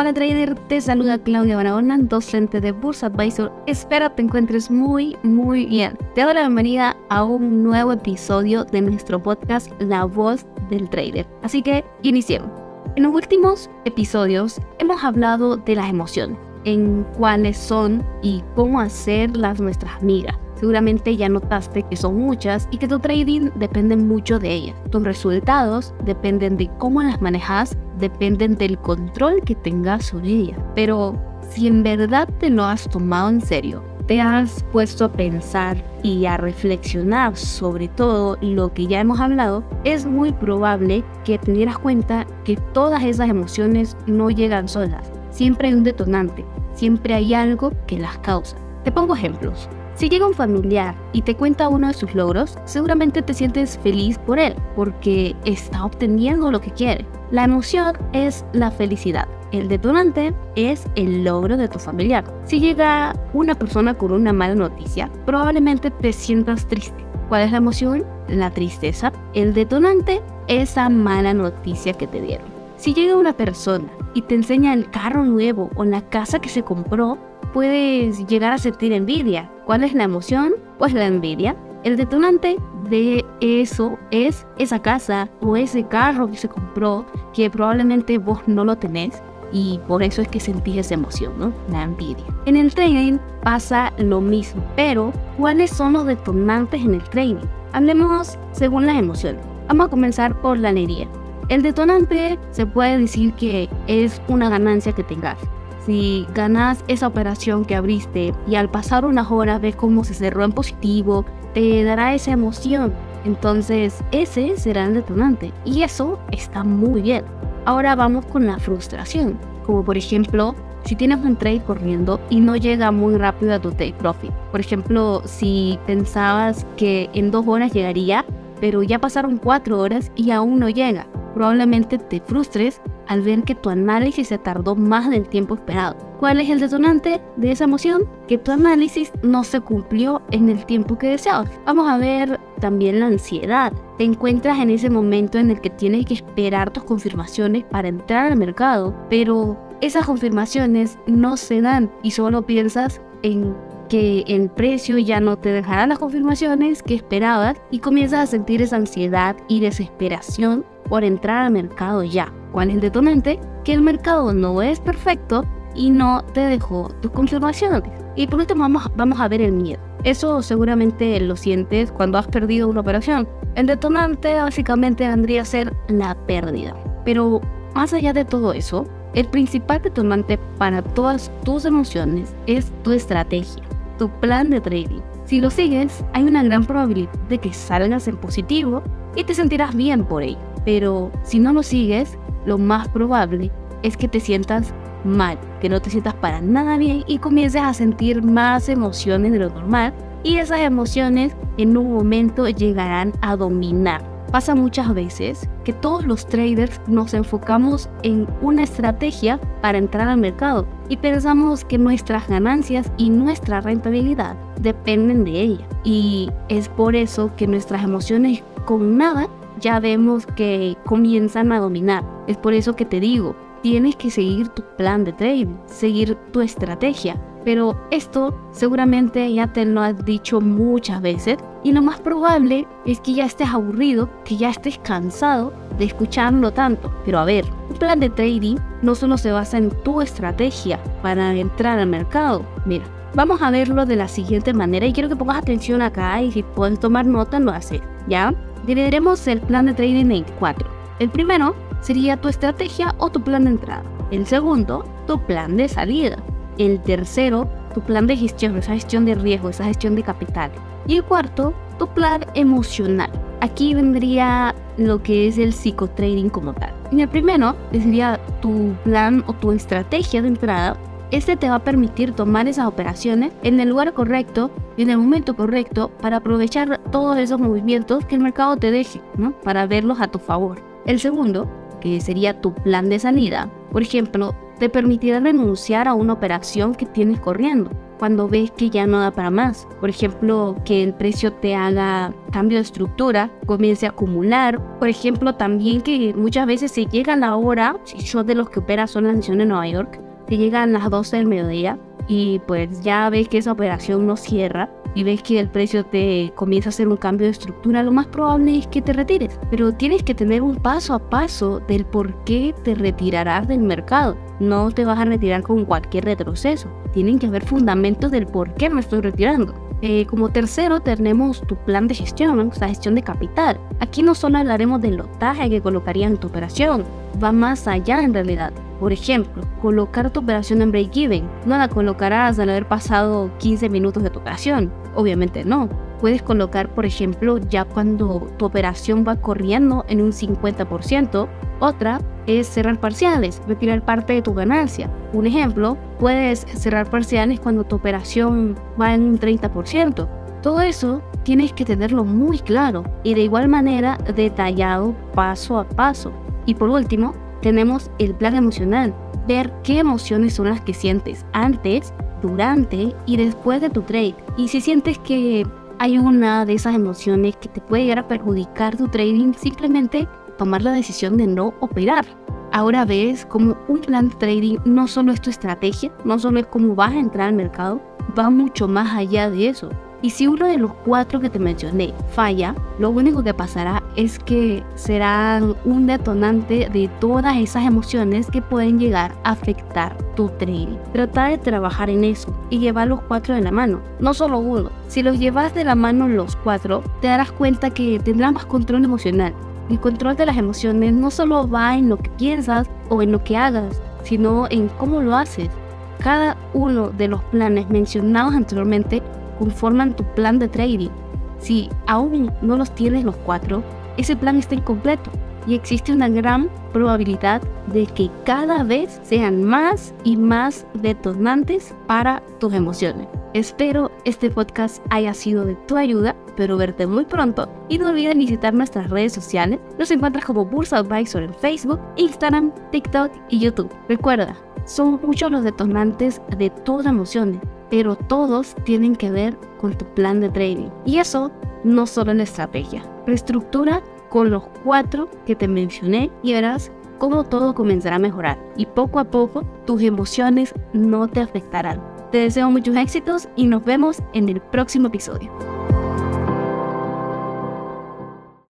Hola trader, te saluda Claudia Barahona, docente de Bursa Advisor. Espero te encuentres muy, muy bien. Te doy la bienvenida a un nuevo episodio de nuestro podcast La Voz del Trader. Así que iniciemos. En los últimos episodios hemos hablado de las emociones, en cuáles son y cómo hacerlas nuestras amigas. Seguramente ya notaste que son muchas y que tu trading depende mucho de ellas. Tus resultados dependen de cómo las manejas, dependen del control que tengas sobre ellas. Pero si en verdad te lo has tomado en serio, te has puesto a pensar y a reflexionar sobre todo lo que ya hemos hablado, es muy probable que te dieras cuenta que todas esas emociones no llegan solas. Siempre hay un detonante, siempre hay algo que las causa. Te pongo ejemplos. Si llega un familiar y te cuenta uno de sus logros, seguramente te sientes feliz por él, porque está obteniendo lo que quiere. La emoción es la felicidad. El detonante es el logro de tu familiar. Si llega una persona con una mala noticia, probablemente te sientas triste. ¿Cuál es la emoción? La tristeza. El detonante, esa mala noticia que te dieron. Si llega una persona y te enseña el carro nuevo o la casa que se compró, puedes llegar a sentir envidia. ¿Cuál es la emoción? Pues la envidia. El detonante de eso es esa casa o ese carro que se compró que probablemente vos no lo tenés y por eso es que sentís esa emoción, ¿no? La envidia. En el trading pasa lo mismo, pero ¿cuáles son los detonantes en el trading? Hablemos según las emociones. Vamos a comenzar por la alegría. El detonante se puede decir que es una ganancia que tengas si ganas esa operación que abriste y al pasar unas horas ves cómo se cerró en positivo, te dará esa emoción. Entonces ese será el detonante y eso está muy bien. Ahora vamos con la frustración, como por ejemplo si tienes un trade corriendo y no llega muy rápido a tu take profit. Por ejemplo, si pensabas que en dos horas llegaría, pero ya pasaron cuatro horas y aún no llega. Probablemente te frustres al ver que tu análisis se tardó más del tiempo esperado. ¿Cuál es el detonante de esa emoción? Que tu análisis no se cumplió en el tiempo que deseabas. Vamos a ver también la ansiedad. Te encuentras en ese momento en el que tienes que esperar tus confirmaciones para entrar al mercado, pero esas confirmaciones no se dan y solo piensas en que el precio ya no te dejará las confirmaciones que esperabas y comienzas a sentir esa ansiedad y desesperación por entrar al mercado ya. ¿Cuál es el detonante? Que el mercado no es perfecto y no te dejó tus confirmaciones. Y por último vamos, vamos a ver el miedo. Eso seguramente lo sientes cuando has perdido una operación. El detonante básicamente vendría a ser la pérdida. Pero más allá de todo eso, el principal detonante para todas tus emociones es tu estrategia, tu plan de trading. Si lo sigues, hay una gran probabilidad de que salgas en positivo y te sentirás bien por ello. Pero si no lo sigues, lo más probable es que te sientas mal, que no te sientas para nada bien y comiences a sentir más emociones de lo normal y esas emociones en un momento llegarán a dominar. Pasa muchas veces que todos los traders nos enfocamos en una estrategia para entrar al mercado y pensamos que nuestras ganancias y nuestra rentabilidad dependen de ella. Y es por eso que nuestras emociones con nada ya vemos que comienzan a dominar. Es por eso que te digo, tienes que seguir tu plan de trading, seguir tu estrategia. Pero esto seguramente ya te lo has dicho muchas veces y lo más probable es que ya estés aburrido, que ya estés cansado de escucharlo tanto. Pero a ver, un plan de trading no solo se basa en tu estrategia para entrar al mercado. Mira, vamos a verlo de la siguiente manera y quiero que pongas atención acá y si puedes tomar nota lo haces, ¿ya? Dividiremos el plan de trading en cuatro. El primero sería tu estrategia o tu plan de entrada. El segundo, tu plan de salida. El tercero, tu plan de gestión, esa gestión de riesgo, esa gestión de capital. Y el cuarto, tu plan emocional. Aquí vendría lo que es el psicotrading como tal. En el primero, sería tu plan o tu estrategia de entrada este te va a permitir tomar esas operaciones en el lugar correcto y en el momento correcto para aprovechar todos esos movimientos que el mercado te deje, ¿no? Para verlos a tu favor. El segundo, que sería tu plan de salida, por ejemplo, te permitirá renunciar a una operación que tienes corriendo. cuando ves que ya no da para más. Por ejemplo, que el precio te haga cambio de estructura, comience a acumular. Por ejemplo, también que muchas veces se llega la hora, yo de los que opera son la sesión de Nueva York, te llegan las 12 del mediodía y pues ya ves que esa operación no cierra y ves que el precio te comienza a hacer un cambio de estructura, lo más probable es que te retires. Pero tienes que tener un paso a paso del por qué te retirarás del mercado. No te vas a retirar con cualquier retroceso. Tienen que haber fundamentos del por qué me estoy retirando. Eh, como tercero tenemos tu plan de gestión, o sea, gestión de capital. Aquí no solo hablaremos del lotaje que colocarías en tu operación, va más allá en realidad. Por ejemplo, colocar tu operación en break-even. No la colocarás al haber pasado 15 minutos de tu operación. Obviamente no. Puedes colocar, por ejemplo, ya cuando tu operación va corriendo en un 50%. Otra es cerrar parciales, retirar parte de tu ganancia. Un ejemplo, puedes cerrar parciales cuando tu operación va en un 30%. Todo eso tienes que tenerlo muy claro y de igual manera detallado paso a paso. Y por último, tenemos el plan emocional, ver qué emociones son las que sientes antes, durante y después de tu trade. Y si sientes que hay una de esas emociones que te puede llegar a perjudicar tu trading, simplemente tomar la decisión de no operar. Ahora ves como un plan de trading no solo es tu estrategia, no solo es cómo vas a entrar al mercado, va mucho más allá de eso. Y si uno de los cuatro que te mencioné falla, lo único que pasará es que será un detonante de todas esas emociones que pueden llegar a afectar tu trading. Trata de trabajar en eso y llevar los cuatro de la mano, no solo uno. Si los llevas de la mano los cuatro, te darás cuenta que tendrás más control emocional. El control de las emociones no solo va en lo que piensas o en lo que hagas, sino en cómo lo haces. Cada uno de los planes mencionados anteriormente conforman tu plan de trading. Si aún no los tienes los cuatro, ese plan está incompleto y existe una gran probabilidad de que cada vez sean más y más detonantes para tus emociones. Espero este podcast haya sido de tu ayuda, pero verte muy pronto y no olvides visitar nuestras redes sociales. Nos encuentras como Bursa Advisor en Facebook, Instagram, TikTok y YouTube. Recuerda, son muchos los detonantes de tus emociones pero todos tienen que ver con tu plan de trading. Y eso no solo en estrategia. Reestructura con los cuatro que te mencioné y verás cómo todo comenzará a mejorar. Y poco a poco tus emociones no te afectarán. Te deseo muchos éxitos y nos vemos en el próximo episodio.